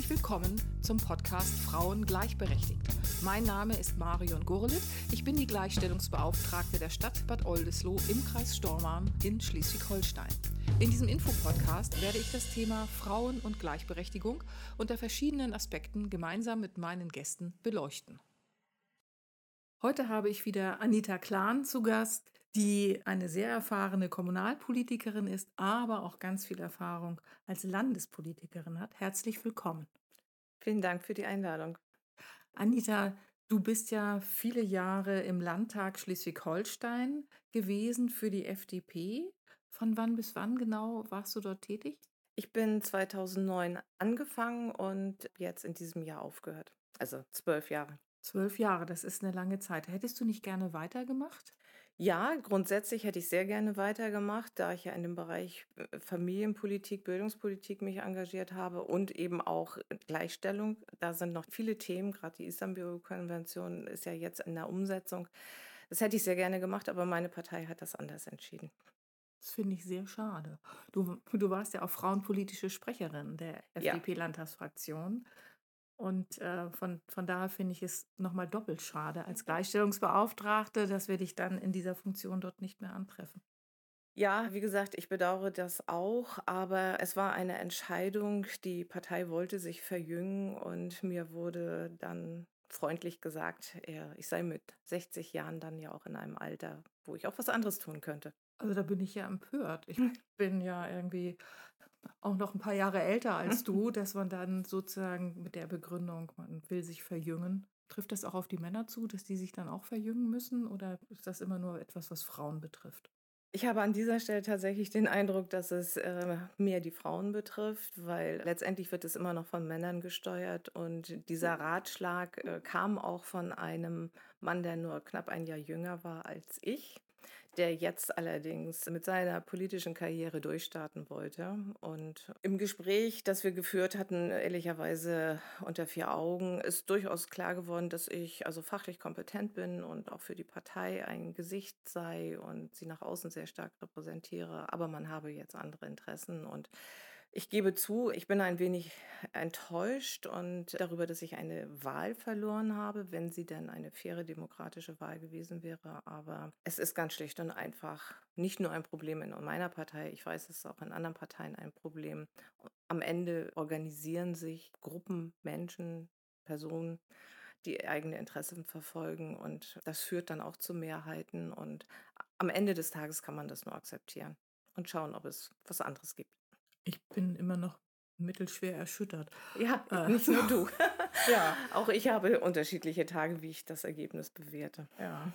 Herzlich willkommen zum Podcast Frauen gleichberechtigt. Mein Name ist Marion Gurlitt. Ich bin die Gleichstellungsbeauftragte der Stadt Bad Oldesloe im Kreis Stormarn in Schleswig-Holstein. In diesem Infopodcast werde ich das Thema Frauen und Gleichberechtigung unter verschiedenen Aspekten gemeinsam mit meinen Gästen beleuchten. Heute habe ich wieder Anita Klahn zu Gast, die eine sehr erfahrene Kommunalpolitikerin ist, aber auch ganz viel Erfahrung als Landespolitikerin hat. Herzlich willkommen. Vielen Dank für die Einladung. Anita, du bist ja viele Jahre im Landtag Schleswig-Holstein gewesen für die FDP. Von wann bis wann genau warst du dort tätig? Ich bin 2009 angefangen und jetzt in diesem Jahr aufgehört. Also zwölf Jahre. Zwölf Jahre, das ist eine lange Zeit. Hättest du nicht gerne weitergemacht? Ja, grundsätzlich hätte ich sehr gerne weitergemacht, da ich ja in dem Bereich äh, Familienpolitik, Bildungspolitik mich engagiert habe und eben auch Gleichstellung. Da sind noch viele Themen, gerade die Istanbul-Konvention ist ja jetzt in der Umsetzung. Das hätte ich sehr gerne gemacht, aber meine Partei hat das anders entschieden. Das finde ich sehr schade. Du, du warst ja auch frauenpolitische Sprecherin der FDP-Landtagsfraktion. Und äh, von, von daher finde ich es nochmal doppelt schade als Gleichstellungsbeauftragte, dass wir dich dann in dieser Funktion dort nicht mehr antreffen. Ja, wie gesagt, ich bedauere das auch, aber es war eine Entscheidung. Die Partei wollte sich verjüngen und mir wurde dann freundlich gesagt, ich sei mit 60 Jahren dann ja auch in einem Alter, wo ich auch was anderes tun könnte. Also da bin ich ja empört. Ich bin ja irgendwie auch noch ein paar Jahre älter als du, dass man dann sozusagen mit der Begründung, man will sich verjüngen. Trifft das auch auf die Männer zu, dass die sich dann auch verjüngen müssen oder ist das immer nur etwas, was Frauen betrifft? Ich habe an dieser Stelle tatsächlich den Eindruck, dass es äh, mehr die Frauen betrifft, weil letztendlich wird es immer noch von Männern gesteuert und dieser Ratschlag äh, kam auch von einem Mann, der nur knapp ein Jahr jünger war als ich der jetzt allerdings mit seiner politischen Karriere durchstarten wollte. Und im Gespräch, das wir geführt hatten, ehrlicherweise unter vier Augen, ist durchaus klar geworden, dass ich also fachlich kompetent bin und auch für die Partei ein Gesicht sei und sie nach außen sehr stark repräsentiere. Aber man habe jetzt andere Interessen und ich gebe zu, ich bin ein wenig enttäuscht und darüber, dass ich eine Wahl verloren habe, wenn sie denn eine faire demokratische Wahl gewesen wäre. Aber es ist ganz schlicht und einfach nicht nur ein Problem in meiner Partei, ich weiß, es ist auch in anderen Parteien ein Problem. Am Ende organisieren sich Gruppen, Menschen, Personen, die eigene Interessen verfolgen und das führt dann auch zu Mehrheiten und am Ende des Tages kann man das nur akzeptieren und schauen, ob es was anderes gibt. Ich bin immer noch mittelschwer erschüttert. Ja, äh, nicht nur du. ja. Auch ich habe unterschiedliche Tage, wie ich das Ergebnis bewerte. Ja.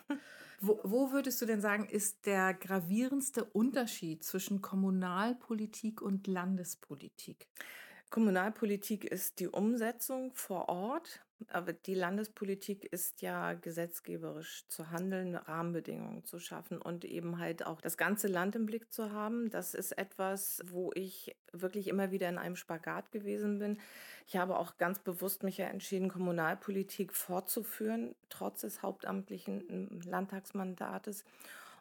Wo, wo, würdest du denn sagen, ist der gravierendste Unterschied zwischen Kommunalpolitik und Landespolitik? Kommunalpolitik ist die Umsetzung vor Ort, aber die Landespolitik ist ja gesetzgeberisch zu handeln, Rahmenbedingungen zu schaffen und eben halt auch das ganze Land im Blick zu haben. Das ist etwas, wo ich wirklich immer wieder in einem Spagat gewesen bin. Ich habe auch ganz bewusst mich ja entschieden, Kommunalpolitik fortzuführen, trotz des hauptamtlichen Landtagsmandates.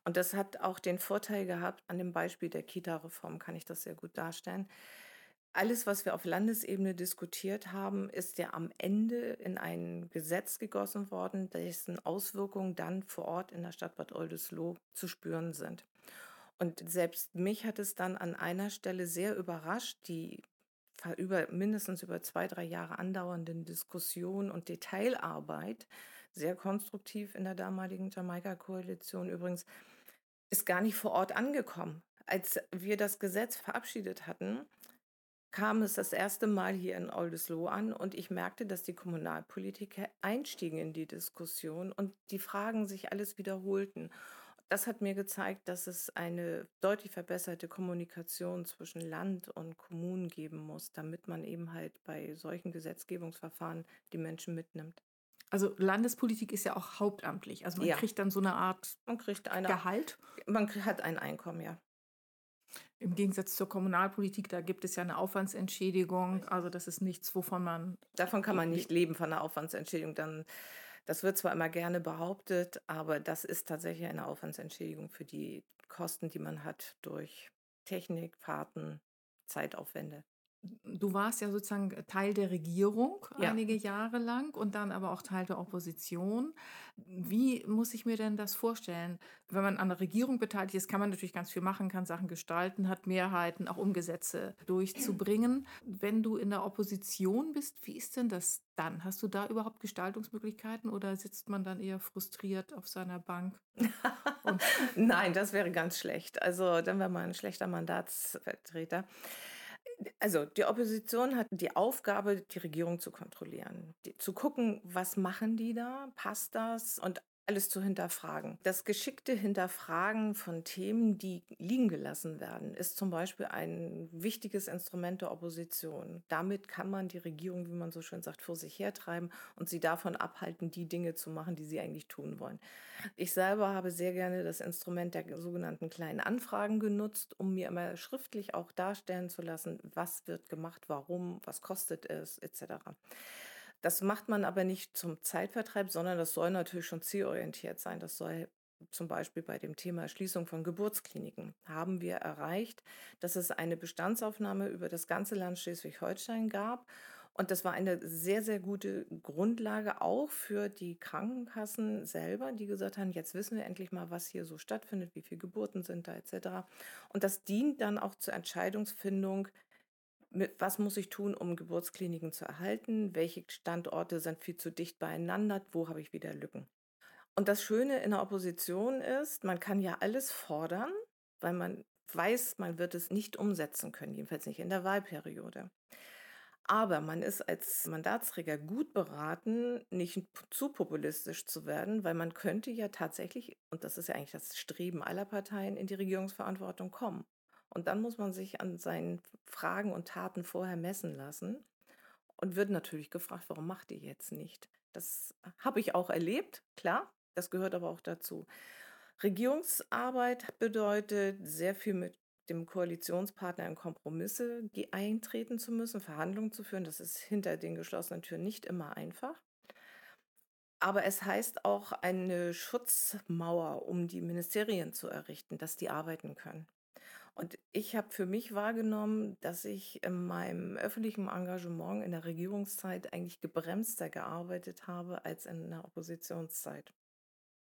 Und das hat auch den Vorteil gehabt, an dem Beispiel der Kita-Reform kann ich das sehr gut darstellen alles, was wir auf Landesebene diskutiert haben, ist ja am Ende in ein Gesetz gegossen worden, dessen Auswirkungen dann vor Ort in der Stadt Bad Oldesloe zu spüren sind. Und selbst mich hat es dann an einer Stelle sehr überrascht, die über mindestens über zwei, drei Jahre andauernden Diskussion und Detailarbeit, sehr konstruktiv in der damaligen Jamaika-Koalition übrigens, ist gar nicht vor Ort angekommen. Als wir das Gesetz verabschiedet hatten, kam es das erste Mal hier in Oldesloe an und ich merkte, dass die Kommunalpolitiker einstiegen in die Diskussion und die Fragen sich alles wiederholten. Das hat mir gezeigt, dass es eine deutlich verbesserte Kommunikation zwischen Land und Kommunen geben muss, damit man eben halt bei solchen Gesetzgebungsverfahren die Menschen mitnimmt. Also Landespolitik ist ja auch hauptamtlich. Also man ja. kriegt dann so eine Art man kriegt eine, Gehalt. Man hat ein Einkommen, ja. Im Gegensatz zur Kommunalpolitik, da gibt es ja eine Aufwandsentschädigung. Also das ist nichts, wovon man. Davon kann man nicht leben, von einer Aufwandsentschädigung. Dann, das wird zwar immer gerne behauptet, aber das ist tatsächlich eine Aufwandsentschädigung für die Kosten, die man hat durch Technik, Fahrten, Zeitaufwände. Du warst ja sozusagen Teil der Regierung Ja. einige Jahre lang und dann aber auch Teil der Opposition. Wie muss ich mir denn das vorstellen? Wenn man an der Regierung beteiligt ist, kann man natürlich ganz viel machen, kann Sachen gestalten, hat Mehrheiten, auch um Gesetze durchzubringen. Wenn du in der Opposition bist, wie ist denn das dann? Hast du da überhaupt Gestaltungsmöglichkeiten oder sitzt man dann eher frustriert auf seiner Bank? Nein, das wäre ganz schlecht. Also dann wäre man ein schlechter Mandatsvertreter. Also die Opposition hat die Aufgabe, die Regierung zu kontrollieren, die, zu gucken, was machen die da, passt das? Und alles zu hinterfragen. Das geschickte Hinterfragen von Themen, die liegen gelassen werden, ist zum Beispiel ein wichtiges Instrument der Opposition. Damit kann man die Regierung, wie man so schön sagt, vor sich hertreiben und sie davon abhalten, die Dinge zu machen, die sie eigentlich tun wollen. Ich selber habe sehr gerne das Instrument der sogenannten kleinen Anfragen genutzt, um mir immer schriftlich auch darstellen zu lassen, was wird gemacht, warum, was kostet es, etc. Das macht man aber nicht zum Zeitvertreib, sondern das soll natürlich schon zielorientiert sein. Das soll zum Beispiel bei dem Thema Schließung von Geburtskliniken haben wir erreicht, dass es eine Bestandsaufnahme über das ganze Land Schleswig-Holstein gab. Und das war eine sehr, sehr gute Grundlage auch für die Krankenkassen selber, die gesagt haben, jetzt wissen wir endlich mal, was hier so stattfindet, wie viele Geburten sind da etc. Und das dient dann auch zur Entscheidungsfindung, mit, was muss ich tun, um Geburtskliniken zu erhalten, welche Standorte sind viel zu dicht beieinander, wo habe ich wieder Lücken. Und das Schöne in der Opposition ist, man kann ja alles fordern, weil man weiß, man wird es nicht umsetzen können, jedenfalls nicht in der Wahlperiode. Aber man ist als Mandatsträger gut beraten, nicht zu populistisch zu werden, weil man könnte ja tatsächlich, und das ist ja eigentlich das Streben aller Parteien, in die Regierungsverantwortung kommen. Und dann muss man sich an seinen Fragen und Taten vorher messen lassen und wird natürlich gefragt, warum macht ihr jetzt nicht? Das habe ich auch erlebt, klar, das gehört aber auch dazu. Regierungsarbeit bedeutet sehr viel mit dem Koalitionspartner in Kompromisse eintreten zu müssen, Verhandlungen zu führen. Das ist hinter den geschlossenen Türen nicht immer einfach. Aber es heißt auch eine Schutzmauer, um die Ministerien zu errichten, dass die arbeiten können. Und ich habe für mich wahrgenommen, dass ich in meinem öffentlichen Engagement in der Regierungszeit eigentlich gebremster gearbeitet habe als in der Oppositionszeit.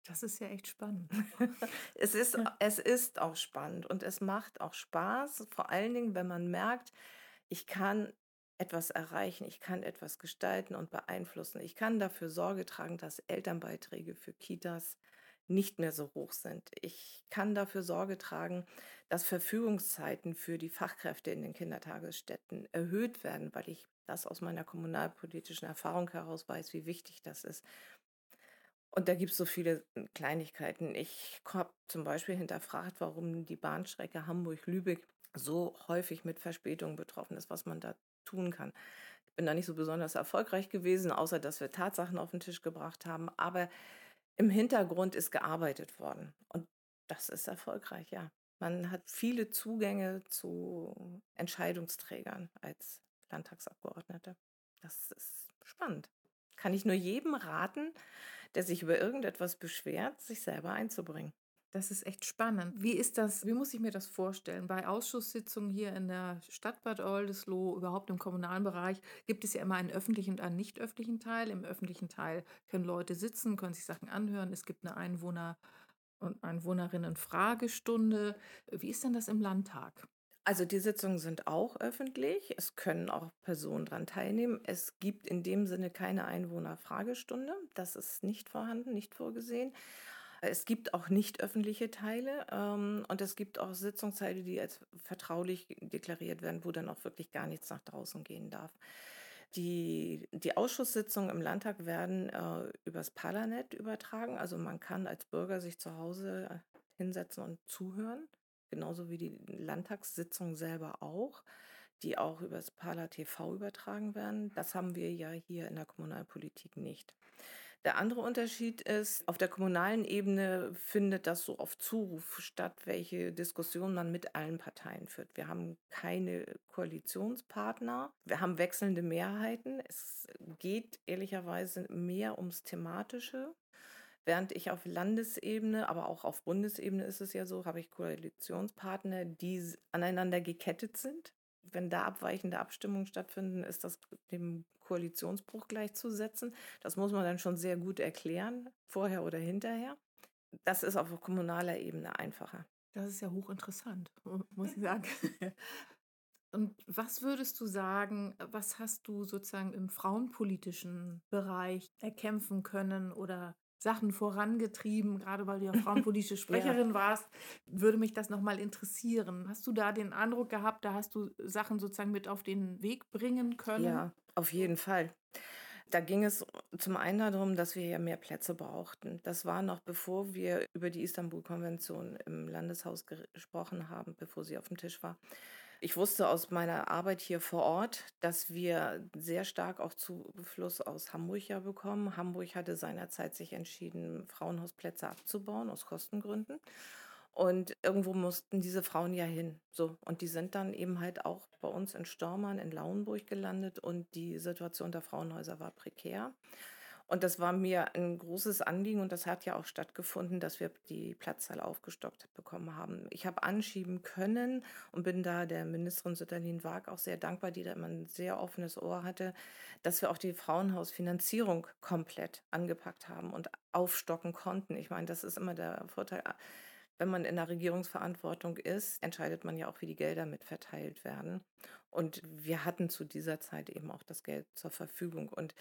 das ist ja echt spannend. Es ist, Ja. es ist auch spannend und es macht auch Spaß, vor allen Dingen, wenn man merkt, ich kann etwas erreichen, ich kann etwas gestalten und beeinflussen. Ich kann dafür Sorge tragen, dass Elternbeiträge für Kitas nicht mehr so hoch sind. Ich kann dafür Sorge tragen, dass Verfügungszeiten für die Fachkräfte in den Kindertagesstätten erhöht werden, weil ich das aus meiner kommunalpolitischen Erfahrung heraus weiß, wie wichtig das ist. Und da gibt es so viele hm, Kleinigkeiten. Ich habe zum Beispiel hinterfragt, warum die Bahnstrecke Hamburg-Lübeck so häufig mit Verspätungen betroffen ist, was man da tun kann. Ich bin da nicht so besonders erfolgreich gewesen, außer dass wir Tatsachen auf den Tisch gebracht haben. Aber im Hintergrund ist gearbeitet worden. Und das ist erfolgreich, ja. Man hat viele Zugänge zu Entscheidungsträgern als Landtagsabgeordnete. Das ist spannend. Kann ich nur jedem raten, der sich über irgendetwas beschwert, sich selber einzubringen. Das ist echt spannend. Wie ist das, wie muss ich mir das vorstellen? Bei Ausschusssitzungen hier in der Stadt Bad Oldesloe, überhaupt im kommunalen Bereich, gibt es ja immer einen öffentlichen und einen nicht öffentlichen Teil. Im öffentlichen Teil können Leute sitzen, können sich Sachen anhören. Es gibt eine Einwohner- und Einwohnerinnen-Fragestunde. Wie ist denn das im Landtag? Also die Sitzungen sind auch öffentlich. Es können auch Personen daran teilnehmen. Es gibt in dem Sinne keine Einwohnerfragestunde. Das ist nicht vorhanden, nicht vorgesehen. Es gibt auch nicht öffentliche Teile ähm, und es gibt auch Sitzungsteile, die als vertraulich deklariert werden, wo dann auch wirklich gar nichts nach draußen gehen darf. Die, die Ausschusssitzungen im Landtag werden äh, übers Parlanet übertragen. Also man kann als Bürger sich zu Hause äh, hinsetzen und zuhören, genauso wie die Landtagssitzung selber auch, die auch übers Parla TV übertragen werden. Das haben wir ja hier in der Kommunalpolitik nicht. Der andere Unterschied ist, auf der kommunalen Ebene findet das so auf Zuruf statt, welche Diskussion man mit allen Parteien führt. Wir haben keine Koalitionspartner, wir haben wechselnde Mehrheiten. Es geht ehrlicherweise mehr ums Thematische. Während ich auf Landesebene, aber auch auf Bundesebene ist es ja so, habe ich Koalitionspartner, die aneinander gekettet sind. wenn da abweichende Abstimmungen stattfinden, ist das dem Koalitionsbruch gleichzusetzen. Das muss man dann schon sehr gut erklären, vorher oder hinterher. Das ist auf kommunaler Ebene einfacher. Das ist ja hochinteressant, muss ich sagen. Und was würdest du sagen, was hast du sozusagen im frauenpolitischen Bereich erkämpfen können oder Sachen vorangetrieben, gerade weil du ja frauenpolitische Sprecherin ja. warst, würde mich das nochmal interessieren. Hast du da den Eindruck gehabt, da hast du Sachen sozusagen mit auf den Weg bringen können? Ja, auf jeden Fall. Da ging es zum einen darum, dass wir ja mehr Plätze brauchten. Das war noch bevor wir über die Istanbul-Konvention im Landeshaus gesprochen haben, bevor sie auf dem Tisch war. Ich wusste aus meiner Arbeit hier vor Ort, dass wir sehr stark auch Zufluss aus Hamburg ja bekommen. Hamburg hatte seinerzeit sich entschieden, Frauenhausplätze abzubauen aus Kostengründen. Und irgendwo mussten diese Frauen ja hin. So. Und die sind dann eben halt auch bei uns in Stormann, in Lauenburg gelandet und die Situation der Frauenhäuser war prekär. Und das war mir ein großes Anliegen und das hat ja auch stattgefunden, dass wir die Platzzahl aufgestockt bekommen haben. Ich habe anschieben können und bin da der Ministerin Sütterlin Waag auch sehr dankbar, die da immer ein sehr offenes Ohr hatte, dass wir auch die Frauenhausfinanzierung komplett angepackt haben und aufstocken konnten. Ich meine, das ist immer der Vorteil. Wenn man in der Regierungsverantwortung ist, entscheidet man ja auch, wie die Gelder mitverteilt werden. Und wir hatten zu dieser Zeit eben auch das Geld zur Verfügung. Und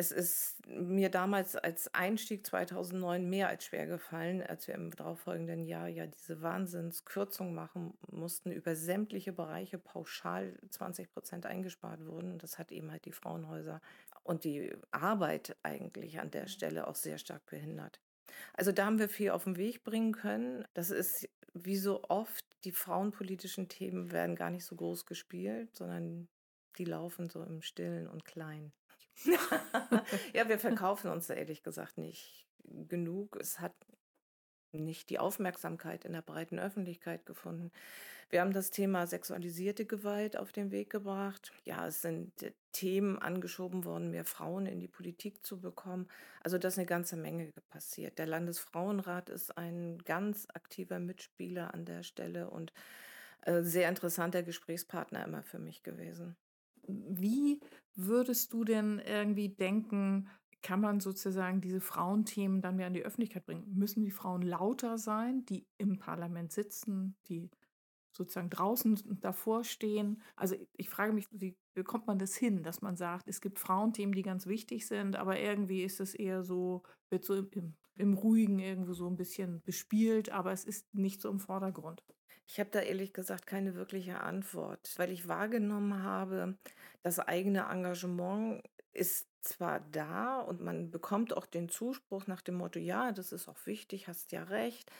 es ist mir damals als Einstieg 2009 mehr als schwer gefallen, als wir im darauffolgenden Jahr ja diese Wahnsinnskürzung machen mussten, über sämtliche Bereiche pauschal 20 Prozent eingespart wurden. Und das hat eben halt die Frauenhäuser und die Arbeit eigentlich an der Stelle auch sehr stark behindert. Also da haben wir viel auf den Weg bringen können. Das ist wie so oft, die frauenpolitischen Themen werden gar nicht so groß gespielt, sondern die laufen so im Stillen und Klein. ja, wir verkaufen uns ehrlich gesagt nicht genug. Es hat nicht die Aufmerksamkeit in der breiten Öffentlichkeit gefunden. Wir haben das Thema sexualisierte Gewalt auf den Weg gebracht. Ja, es sind Themen angeschoben worden, mehr Frauen in die Politik zu bekommen. Also das ist eine ganze Menge passiert. Der Landesfrauenrat ist ein ganz aktiver Mitspieler an der Stelle und äh, sehr interessanter Gesprächspartner immer für mich gewesen. Wie würdest du denn irgendwie denken, kann man sozusagen diese Frauenthemen dann mehr an die Öffentlichkeit bringen? Müssen die Frauen lauter sein, die im Parlament sitzen, die sozusagen draußen davor stehen? Also ich frage mich, wie bekommt man das hin, dass man sagt, es gibt Frauenthemen, die ganz wichtig sind, aber irgendwie ist es eher so, wird so im, im Ruhigen irgendwo so ein bisschen bespielt, aber es ist nicht so im Vordergrund. Ich habe da ehrlich gesagt keine wirkliche Antwort, weil ich wahrgenommen habe, das eigene Engagement ist zwar da und man bekommt auch den Zuspruch nach dem Motto, ja, das ist auch wichtig, hast ja recht.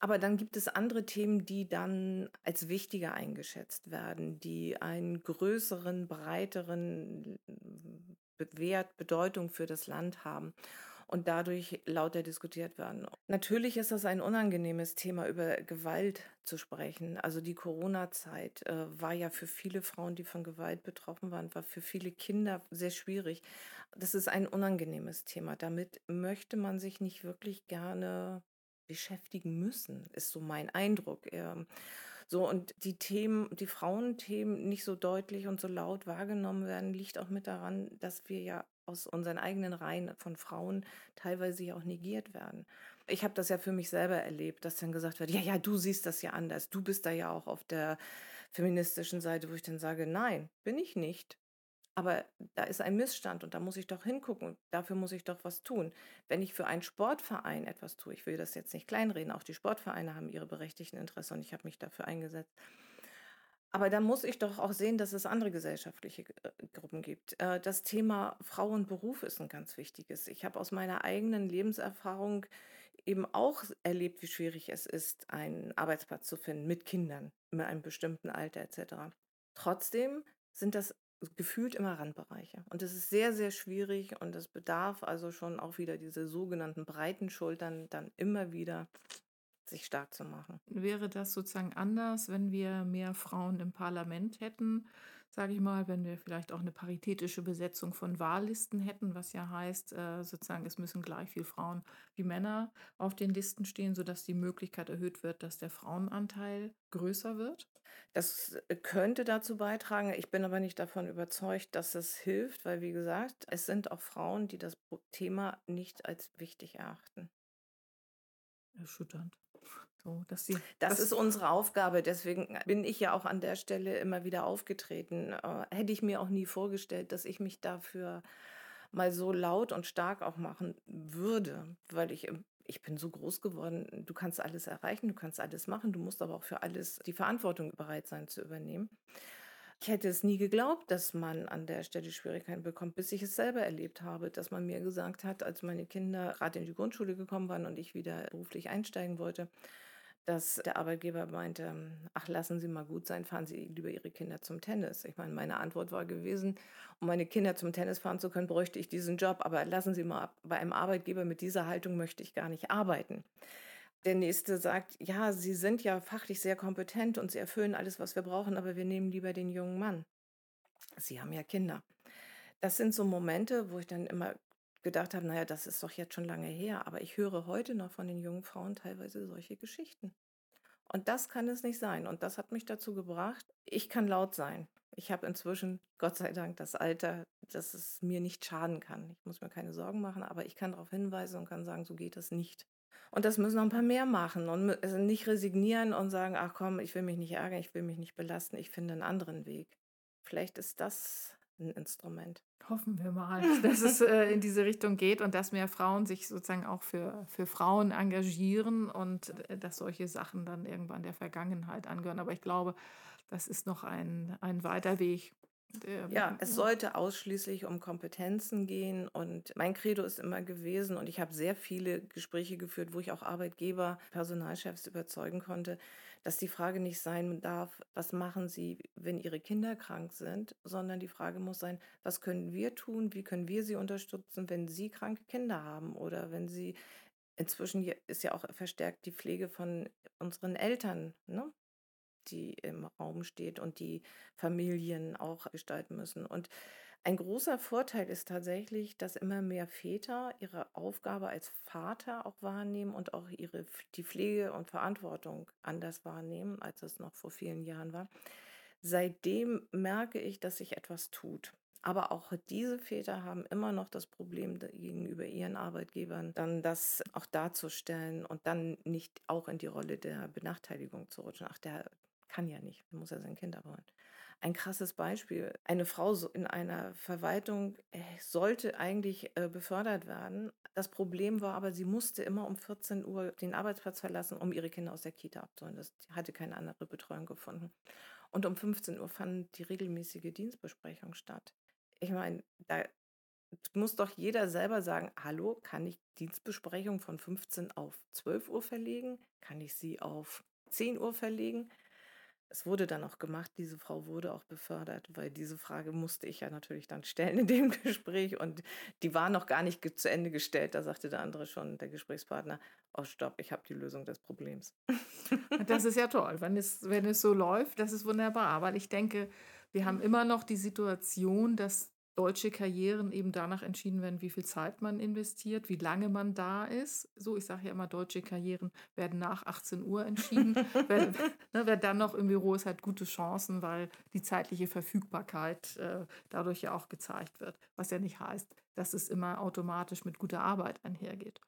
Aber dann gibt es andere Themen, die dann als wichtiger eingeschätzt werden, die einen größeren, breiteren Wert, Bedeutung für das Land haben und dadurch lauter diskutiert werden. Natürlich ist das ein unangenehmes Thema, über Gewalt zu sprechen. Also die Corona-Zeit äh, war ja für viele Frauen, die von Gewalt betroffen waren, war für viele Kinder sehr schwierig. Das ist ein unangenehmes Thema. Damit möchte man sich nicht wirklich gerne beschäftigen müssen, ist so mein Eindruck. Ähm, so, und die Themen, die Frauenthemen nicht so deutlich und so laut wahrgenommen werden, liegt auch mit daran, dass wir ja aus unseren eigenen Reihen von Frauen teilweise ja auch negiert werden. Ich habe das ja für mich selber erlebt, dass dann gesagt wird, ja, ja, du siehst das ja anders, du bist da ja auch auf der feministischen Seite, wo ich dann sage, nein, bin ich nicht. Aber da ist ein Missstand und da muss ich doch hingucken. Dafür muss ich doch was tun. Wenn ich für einen Sportverein etwas tue, ich will das jetzt nicht kleinreden, auch die Sportvereine haben ihre berechtigten Interessen und ich habe mich dafür eingesetzt. Aber da muss ich doch auch sehen, dass es andere gesellschaftliche äh, Gruppen gibt. Äh, das Thema Frau und Beruf ist ein ganz wichtiges. Ich habe aus meiner eigenen Lebenserfahrung eben auch erlebt, wie schwierig es ist, einen Arbeitsplatz zu finden mit Kindern in einem bestimmten Alter etc. Trotzdem sind das gefühlt immer Randbereiche. Und es ist sehr, sehr schwierig und es bedarf also schon auch wieder diese sogenannten breiten Schultern dann immer wieder sich stark zu machen. Wäre das sozusagen anders, wenn wir mehr Frauen im Parlament hätten? Sage ich mal, wenn wir vielleicht auch eine paritätische Besetzung von Wahllisten hätten, was ja heißt, äh, sozusagen, es müssen gleich viel Frauen wie Männer auf den Listen stehen, sodass die Möglichkeit erhöht wird, dass der Frauenanteil größer wird? Das äh, könnte dazu beitragen. Ich bin aber nicht davon überzeugt, dass es hilft, weil, wie gesagt, es sind auch Frauen, die das Thema nicht als wichtig erachten. Erschütternd. So, dass sie, das, das ist unsere Aufgabe. Deswegen bin ich ja auch an der Stelle immer wieder aufgetreten. Äh, hätte ich mir auch nie vorgestellt, dass ich mich dafür mal so laut und stark auch machen würde, weil ich ich bin so groß geworden, du kannst alles erreichen, du kannst alles machen, du musst aber auch für alles die Verantwortung bereit sein zu übernehmen. Ich hätte es nie geglaubt, dass man an der Stelle Schwierigkeiten bekommt, bis ich es selber erlebt habe, dass man mir gesagt hat, als meine Kinder gerade in die Grundschule gekommen waren und ich wieder beruflich einsteigen wollte, dass der Arbeitgeber meinte, ach, lassen Sie mal gut sein, fahren Sie lieber Ihre Kinder zum Tennis. Ich meine, meine Antwort war gewesen, um meine Kinder zum Tennis fahren zu können, bräuchte ich diesen Job, aber lassen Sie mal, bei einem Arbeitgeber mit dieser Haltung möchte ich gar nicht arbeiten. Der nächste sagt, ja, Sie sind ja fachlich sehr kompetent und Sie erfüllen alles, was wir brauchen, aber wir nehmen lieber den jungen Mann. Sie haben ja Kinder. Das sind so Momente, wo ich dann immer gedacht habe, naja, das ist doch jetzt schon lange her, aber ich höre heute noch von den jungen Frauen teilweise solche Geschichten. Und das kann es nicht sein. Und das hat mich dazu gebracht, ich kann laut sein. Ich habe inzwischen, Gott sei Dank, das Alter, dass es mir nicht schaden kann. Ich muss mir keine Sorgen machen, aber ich kann darauf hinweisen und kann sagen, so geht das nicht. Und das müssen noch ein paar mehr machen und also nicht resignieren und sagen, ach komm, ich will mich nicht ärgern, ich will mich nicht belasten, ich finde einen anderen Weg. Vielleicht ist das ein Instrument. Hoffen wir mal, dass es äh, in diese Richtung geht und dass mehr Frauen sich sozusagen auch für, für Frauen engagieren und äh, dass solche Sachen dann irgendwann der Vergangenheit angehören. Aber ich glaube, das ist noch ein, ein weiter Weg. Ja, es sollte ausschließlich um Kompetenzen gehen und mein Credo ist immer gewesen und ich habe sehr viele Gespräche geführt, wo ich auch Arbeitgeber, Personalchefs überzeugen konnte, dass die Frage nicht sein darf, was machen sie, wenn ihre Kinder krank sind, sondern die Frage muss sein, was können wir tun, wie können wir sie unterstützen, wenn sie kranke Kinder haben oder wenn sie inzwischen ist ja auch verstärkt die Pflege von unseren Eltern, ne? die im Raum steht und die Familien auch gestalten müssen. Und ein großer Vorteil ist tatsächlich, dass immer mehr Väter ihre Aufgabe als Vater auch wahrnehmen und auch ihre, die Pflege und Verantwortung anders wahrnehmen, als es noch vor vielen Jahren war. Seitdem merke ich, dass sich etwas tut. Aber auch diese Väter haben immer noch das Problem gegenüber ihren Arbeitgebern, dann das auch darzustellen und dann nicht auch in die Rolle der Benachteiligung zu rutschen. Ach, der kann ja nicht, muss ja sein Kind abholen. Ein krasses Beispiel. Eine Frau in einer Verwaltung äh, sollte eigentlich äh, befördert werden. Das Problem war aber, sie musste immer um 14 Uhr den Arbeitsplatz verlassen, um ihre Kinder aus der Kita abzuholen. Das hatte keine andere Betreuung gefunden. Und um 15 Uhr fand die regelmäßige Dienstbesprechung statt. Ich meine, da muss doch jeder selber sagen, hallo, kann ich Dienstbesprechung von 15 auf 12 Uhr verlegen? Kann ich sie auf 10 Uhr verlegen? Es wurde dann auch gemacht, diese Frau wurde auch befördert, weil diese Frage musste ich ja natürlich dann stellen in dem Gespräch und die war noch gar nicht zu Ende gestellt. Da sagte der andere schon, der Gesprächspartner, oh stopp, ich habe die Lösung des Problems. Das ist ja toll, wenn es, wenn es so läuft, das ist wunderbar. Weil ich denke, wir haben immer noch die Situation, dass deutsche Karrieren eben danach entschieden werden, wie viel Zeit man investiert, wie lange man da ist. So, ich sage ja immer, deutsche Karrieren werden nach 18 Uhr entschieden. wer, ne, wer, dann noch im Büro ist, hat gute Chancen, weil die zeitliche Verfügbarkeit äh, dadurch ja auch gezeigt wird. Was ja nicht heißt, dass es immer automatisch mit guter Arbeit einhergeht.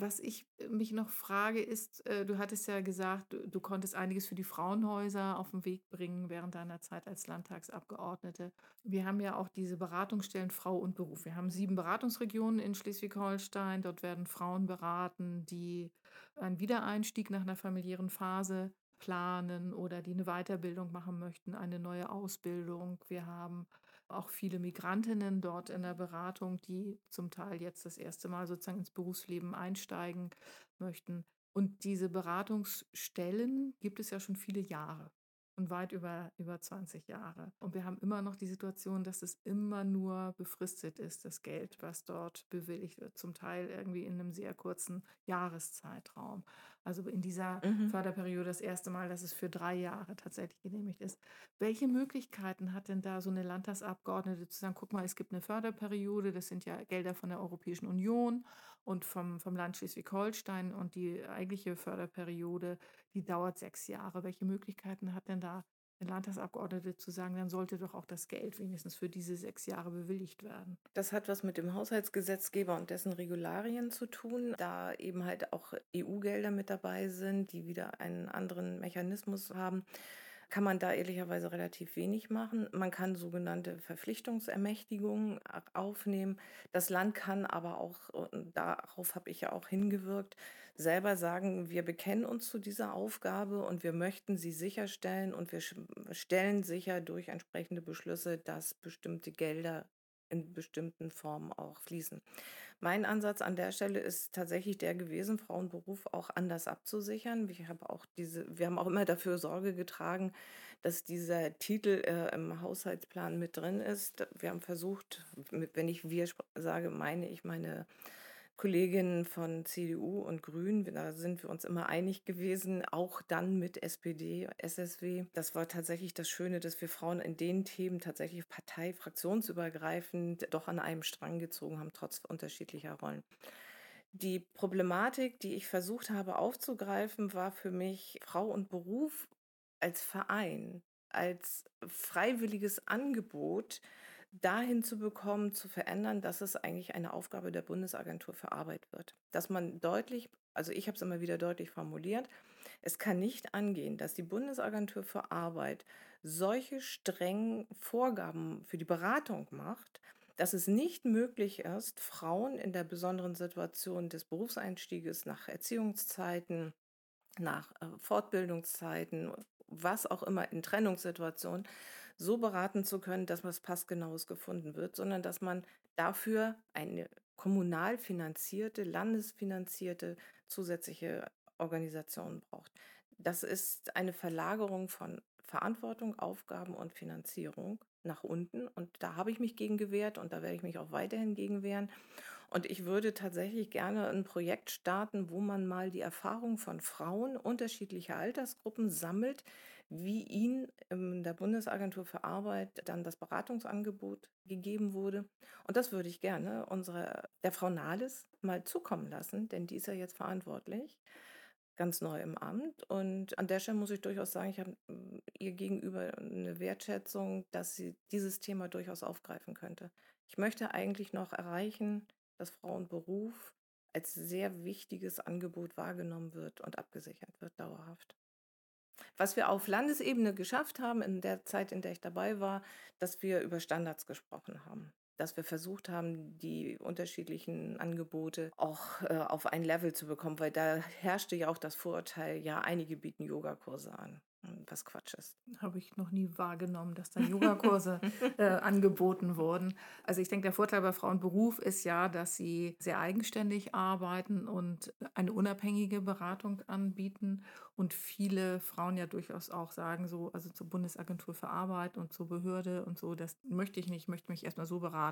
Was ich äh, mich noch frage, ist, äh, du hattest ja gesagt, du, du, konntest einiges für die Frauenhäuser auf den Weg bringen während deiner Zeit als Landtagsabgeordnete. Wir haben ja auch diese Beratungsstellen Frau und Beruf. Wir haben sieben Beratungsregionen in Schleswig-Holstein. Dort werden Frauen beraten, die einen Wiedereinstieg nach einer familiären Phase planen oder die eine Weiterbildung machen möchten, eine neue Ausbildung. Wir haben auch viele Migrantinnen dort in der Beratung, die zum Teil jetzt das erste Mal sozusagen ins Berufsleben einsteigen möchten. Und diese Beratungsstellen gibt es ja schon viele Jahre und weit über, über 20 Jahre. Und wir haben immer noch die Situation, dass es immer nur befristet ist, das Geld, was dort bewilligt wird, zum Teil irgendwie in einem sehr kurzen Jahreszeitraum. Also in dieser mhm. Förderperiode das erste Mal, dass es für drei Jahre tatsächlich genehmigt ist. Welche Möglichkeiten hat denn da so eine Landtagsabgeordnete zu sagen, guck mal, es gibt eine Förderperiode, das sind ja Gelder von der Europäischen Union und vom, vom Land Schleswig-Holstein und die eigentliche Förderperiode, die dauert sechs Jahre. Welche Möglichkeiten hat denn da Landtagsabgeordnete zu sagen, dann sollte doch auch das Geld wenigstens für diese sechs Jahre bewilligt werden. Das hat was mit dem Haushaltsgesetzgeber und dessen Regularien zu tun, da eben halt auch EU-Gelder mit dabei sind, die wieder einen anderen Mechanismus haben kann man da ehrlicherweise relativ wenig machen. Man kann sogenannte Verpflichtungsermächtigungen aufnehmen. Das Land kann aber auch, und darauf habe ich ja auch hingewirkt, selber sagen, wir bekennen uns zu dieser Aufgabe und wir möchten sie sicherstellen und wir stellen sicher durch entsprechende Beschlüsse, dass bestimmte Gelder in bestimmten Formen auch fließen. Mein Ansatz an der Stelle ist tatsächlich der gewesen, Frauenberuf auch anders abzusichern. Ich habe auch diese, wir haben auch immer dafür Sorge getragen, dass dieser Titel äh, im Haushaltsplan mit drin ist. Wir haben versucht, wenn ich wir sage, meine ich meine Kolleginnen von CDU und Grünen, da sind wir uns immer einig gewesen, auch dann mit SPD, SSW. Das war tatsächlich das Schöne, dass wir Frauen in den Themen tatsächlich parteifraktionsübergreifend doch an einem Strang gezogen haben, trotz unterschiedlicher Rollen. Die Problematik, die ich versucht habe aufzugreifen, war für mich Frau und Beruf als Verein, als freiwilliges Angebot dahin zu bekommen, zu verändern, dass es eigentlich eine Aufgabe der Bundesagentur für Arbeit wird. Dass man deutlich, also ich habe es immer wieder deutlich formuliert, es kann nicht angehen, dass die Bundesagentur für Arbeit solche strengen Vorgaben für die Beratung macht, dass es nicht möglich ist, Frauen in der besonderen Situation des Berufseinstieges nach Erziehungszeiten, nach äh, Fortbildungszeiten, was auch immer in Trennungssituationen, so beraten zu können, dass was passgenaues gefunden wird, sondern dass man dafür eine kommunal finanzierte, landesfinanzierte zusätzliche Organisation braucht. Das ist eine Verlagerung von Verantwortung, Aufgaben und Finanzierung nach unten. Und da habe ich mich gegen gewehrt und da werde ich mich auch weiterhin gegen wehren. Und ich würde tatsächlich gerne ein Projekt starten, wo man mal die Erfahrung von Frauen unterschiedlicher Altersgruppen sammelt, wie ihnen in der Bundesagentur für Arbeit dann das Beratungsangebot gegeben wurde. Und das würde ich gerne unsere, der Frau Nahles mal zukommen lassen, denn die ist ja jetzt verantwortlich, ganz neu im Amt. Und an der Stelle muss ich durchaus sagen, ich habe mm, ihr gegenüber eine Wertschätzung, dass sie dieses Thema durchaus aufgreifen könnte. Ich möchte eigentlich noch erreichen, dass Frauenberuf als sehr wichtiges Angebot wahrgenommen wird und abgesichert wird, dauerhaft. Was wir auf Landesebene geschafft haben in der Zeit, in der ich dabei war, dass wir über Standards gesprochen haben dass wir versucht haben, die unterschiedlichen Angebote auch äh, auf ein Level zu bekommen, weil da herrschte ja auch das Vorurteil, ja, einige bieten Yogakurse an was Quatsch ist. Habe ich noch nie wahrgenommen, dass da Yogakurse äh, angeboten wurden. Also ich denke, der Vorteil bei Frauenberuf ist ja, dass sie sehr eigenständig arbeiten und eine unabhängige Beratung anbieten und viele Frauen ja durchaus auch sagen, so, also zur Bundesagentur für Arbeit und zur Behörde und so, das möchte ich nicht, ich möchte mich erstmal so beraten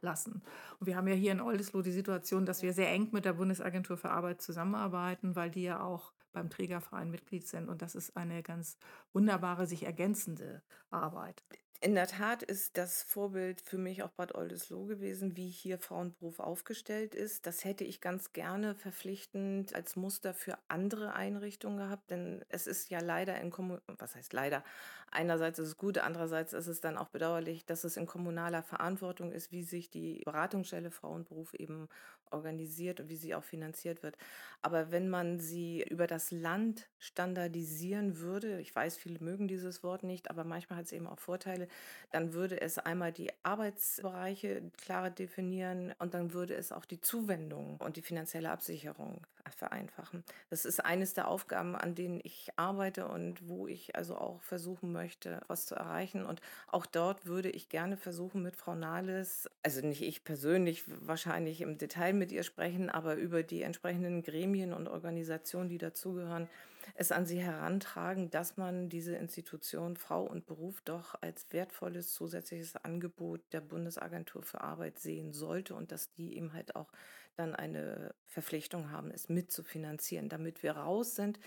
lassen. Und wir haben ja hier in Oldesloe die Situation, dass wir sehr eng mit der Bundesagentur für Arbeit zusammenarbeiten, weil die ja auch beim Trägerverein Mitglied sind. Und das ist eine ganz wunderbare, sich ergänzende Arbeit. In der Tat ist das Vorbild für mich auch Bad Oldesloe gewesen, wie hier Frauenberuf aufgestellt ist. Das hätte ich ganz gerne verpflichtend als Muster für andere Einrichtungen gehabt, denn es ist ja leider in Kommun was heißt leider? Einerseits ist es gut, andererseits ist es dann auch bedauerlich, dass es in kommunaler Verantwortung ist, wie sich die Beratungsstelle Frauenberuf eben organisiert und wie sie auch finanziert wird. Aber wenn man sie über das Land standardisieren würde, ich weiß, viele mögen dieses Wort nicht, aber manchmal hat es eben auch Vorteile, dann würde es einmal die Arbeitsbereiche klarer definieren und dann würde es auch die Zuwendung und die finanzielle Absicherung vereinfachen. Das ist eines der Aufgaben, an denen ich arbeite und wo ich also auch versuchen möchte, was zu erreichen. Und auch dort würde ich gerne versuchen, mit Frau Nahles, also nicht ich persönlich, wahrscheinlich im Detail mit ihr sprechen, aber über die entsprechenden Gremien und Organisationen, die dazugehören, es an sie herantragen, dass man diese Institution Frau und Beruf doch als wertvolles zusätzliches Angebot der Bundesagentur für Arbeit sehen sollte und dass die eben halt auch dann eine Verpflichtung haben, es mitzufinanzieren, damit wir raus sind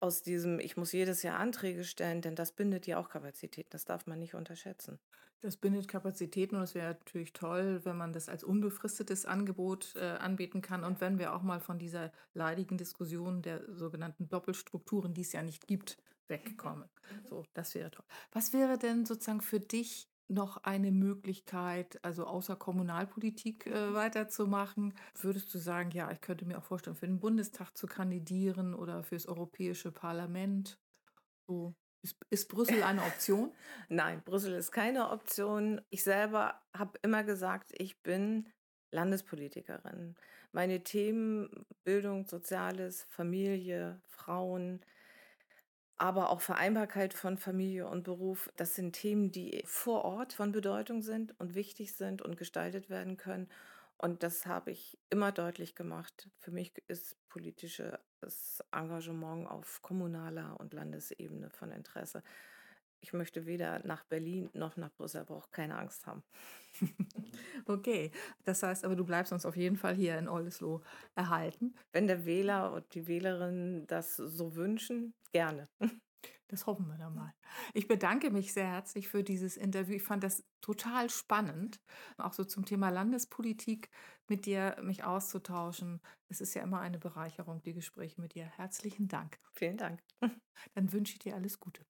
aus diesem, ich muss jedes Jahr Anträge stellen, denn das bindet ja auch Kapazitäten. Das darf man nicht unterschätzen. Das bindet Kapazitäten und es wäre natürlich toll, wenn man das als unbefristetes Angebot äh, anbieten kann und wenn wir auch mal von dieser leidigen Diskussion der sogenannten Doppelstrukturen, die es ja nicht gibt, wegkommen. So, das wäre toll. Was wäre denn sozusagen für dich noch eine Möglichkeit, also außer Kommunalpolitik äh, weiterzumachen? Würdest du sagen, ja, ich könnte mir auch vorstellen, für den Bundestag zu kandidieren oder fürs Europäische Parlament? So. Ist, ist Brüssel eine Option? Nein, Brüssel ist keine Option. Ich selber habe immer gesagt, ich bin Landespolitikerin. Meine Themen Bildung, Soziales, Familie, Frauen, aber auch Vereinbarkeit von Familie und Beruf, das sind Themen, die vor Ort von Bedeutung sind und wichtig sind und gestaltet werden können. Und das habe ich immer deutlich gemacht. Für mich ist politisches Engagement auf kommunaler und Landesebene von Interesse. Ich möchte weder nach Berlin noch nach Brüssel, aber auch keine Angst haben. Okay, das heißt aber, du bleibst uns auf jeden Fall hier in Oldesloe erhalten. Wenn der Wähler und die Wählerinnen das so wünschen, gerne. Das hoffen wir dann mal. Ich bedanke mich sehr herzlich für dieses Interview. Ich fand das total spannend, auch so zum Thema Landespolitik mit dir mich auszutauschen. Es ist ja immer eine Bereicherung, die Gespräche mit dir. Herzlichen Dank. Vielen Dank. Dann wünsche ich dir alles Gute.